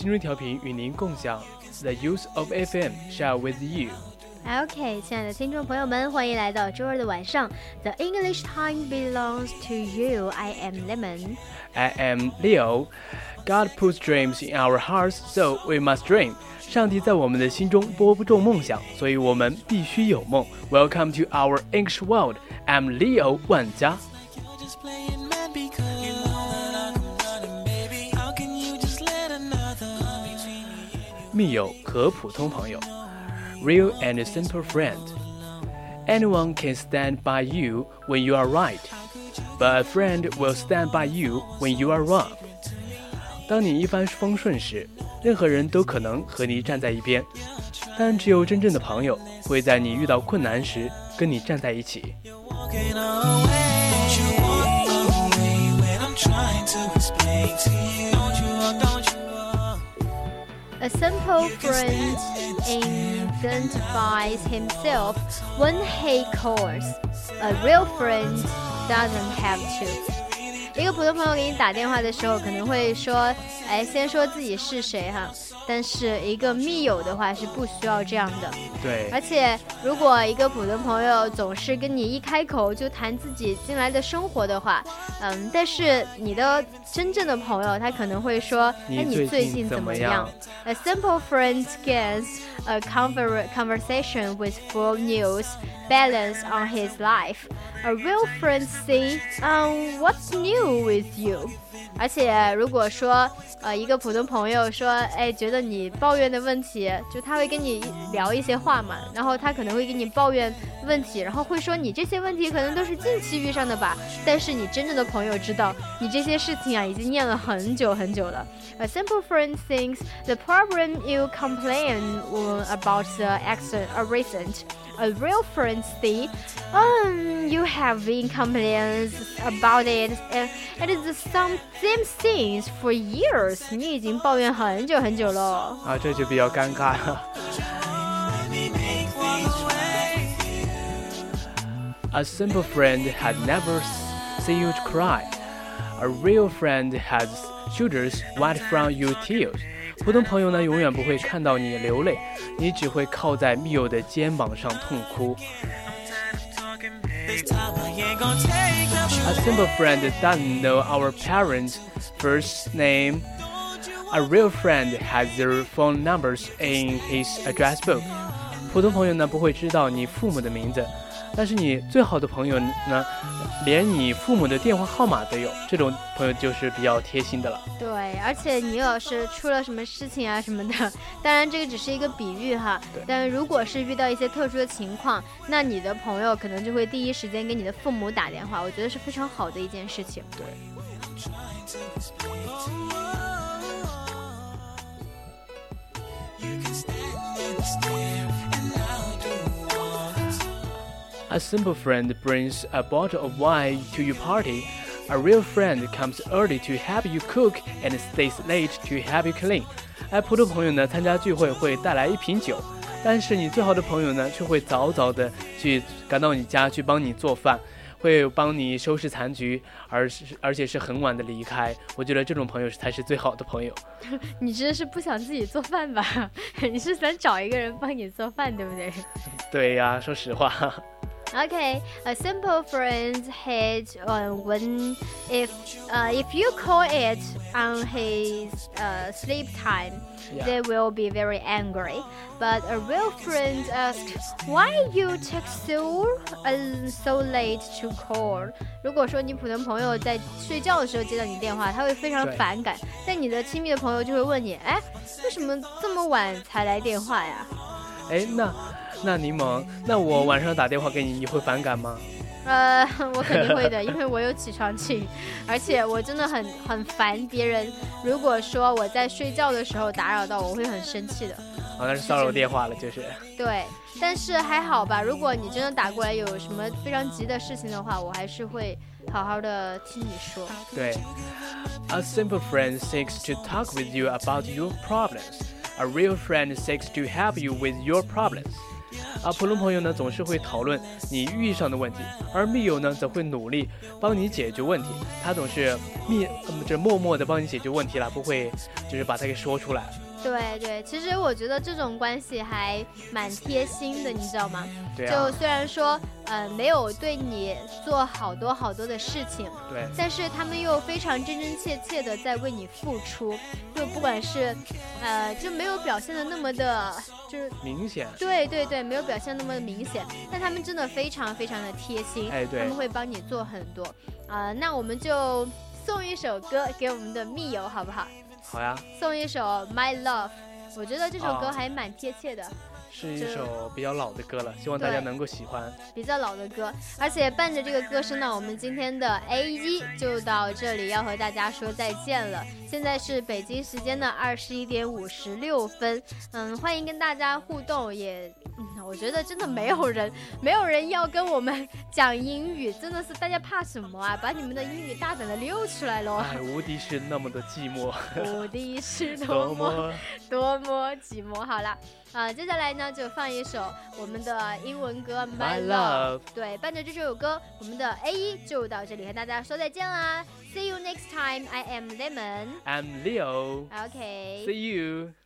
青春调频与您共享，The Use of FM share with you。OK，亲爱的听众朋友们，欢迎来到周二的晚上。The English time belongs to you. I am Lemon. I am Leo. God puts dreams in our hearts, so we must dream. 上帝在我们的心中播种梦想，所以我们必须有梦。Welcome to our English world. I'm Leo 万家。 密友和普通朋友，real and simple friend. Anyone can stand by you when you are right, but a friend will stand by you when you are wrong. 当你一帆风顺时，任何人都可能和你站在一边，但只有真正的朋友会在你遇到困难时跟你站在一起。A simple friend identifies himself when he calls. A real friend doesn't have to. 一个普通朋友给你打电话的时候，可能会说：“哎，先说自己是谁哈。”但是一个密友的话是不需要这样的。对。而且，如果一个普通朋友总是跟你一开口就谈自己近来的生活的话，嗯，但是你的真正的朋友他可能会说：“哎，你最近怎么样？”A simple friend gets a conversation with full news, balance on his life. A real friend say, "Um, what's new with you?" 而且，如果说，呃，一个普通朋友说，哎，觉得你抱怨的问题，就他会跟你聊一些话嘛，然后他可能会给你抱怨问题，然后会说你这些问题可能都是近期遇上的吧，但是你真正的朋友知道，你这些事情啊已经念了很久很久了。A simple friend thinks the problem you complain about the accident a recent. A real friend say, um, you have been complaining about it, and it is the some same things for years. 你已经抱怨很久很久了。啊，这就比较尴尬了。A simple friend had never seen you cry. A real friend has shoulders wiped from your tears. 普通朋友呢，永远不会看到你流泪，你只会靠在密友的肩膀上痛哭。A simple friend doesn't know our parents' first name. A real friend has their phone numbers in his address book. 普通朋友呢，不会知道你父母的名字。但是你最好的朋友呢，连你父母的电话号码都有，这种朋友就是比较贴心的了。对，而且你要是出了什么事情啊什么的，当然这个只是一个比喻哈。但如果是遇到一些特殊的情况，那你的朋友可能就会第一时间给你的父母打电话，我觉得是非常好的一件事情。对。A simple friend brings a bottle of wine to your party. A real friend comes early to help you cook and stays late to help you clean. 哎，普通朋友呢，参加聚会会带来一瓶酒，但是你最好的朋友呢，却会早早的去赶到你家去帮你做饭，会帮你收拾残局，而是而且是很晚的离开。我觉得这种朋友才是最好的朋友。你真的是不想自己做饭吧？你是想找一个人帮你做饭，对不对？对呀，说实话。Okay, a simple phrase is uh, when if uh, if you call it on his uh, sleep time, Yeah. they will be very angry. But a real friend asks, "Why you take so uh, so late to call?" 如果说你普通朋友在睡觉的时候接到你电话，他会非常对反感。但你的亲密的朋友就会问你，哎，为什么这么晚才来电话呀？哎，那 那柠檬，那我晚上打电话给你，你会反感吗？呃，我肯定会的，因为我有起床气，而且我真的很很烦别人。如果说我在睡觉的时候打扰到我，我会很生气的。哦，那是骚扰电话了，就是。对，但是还好吧。如果你真的打过来有什么非常急的事情的话，我还是会好好的听你说。对，A simple friend seeks to talk with you about your problems. A real friend seeks to help you with your problems. 啊，普通朋友呢总是会讨论你遇上的问题，而密友呢则会努力帮你解决问题。他总是密，嗯，这默默的帮你解决问题了，不会就是把它给说出来。对对，其实我觉得这种关系还蛮贴心的，你知道吗？对啊就，虽然说，呃，没有对你做好多好多的事情，对，但是他们又非常真真切切的在为你付出，就不管是，呃，就没有表现的那么的，就是明显。对对对，没有表现那么的明显，但他们真的非常非常的贴心，哎对他们会帮你做很多，啊、那我们就送一首歌给我们的密友，好不好？好呀，送一首《My Love》，我觉得这首歌哦还蛮贴切的。是一首比较老的歌了，希望大家能够喜欢。比较老的歌，而且伴着这个歌声呢，我们今天的 A 一就到这里，要和大家说再见了。现在是北京时间的二十一点五十六分，嗯，欢迎跟大家互动，也，嗯，我觉得真的没有人，没有人要跟我们 讲英语，真的是大家怕什么啊？把你们的英语大胆的溜出来喽！哎，无敌是那么的寂寞，无敌是多多么么多么寂寞。好了，啊、接下来呢就放一首我们的英文歌《My Love》。对，伴着这首歌，我们的 A 一就到这里和大家说再见啦。See you next time. I am Lemon. I'm Leo. OK. See you.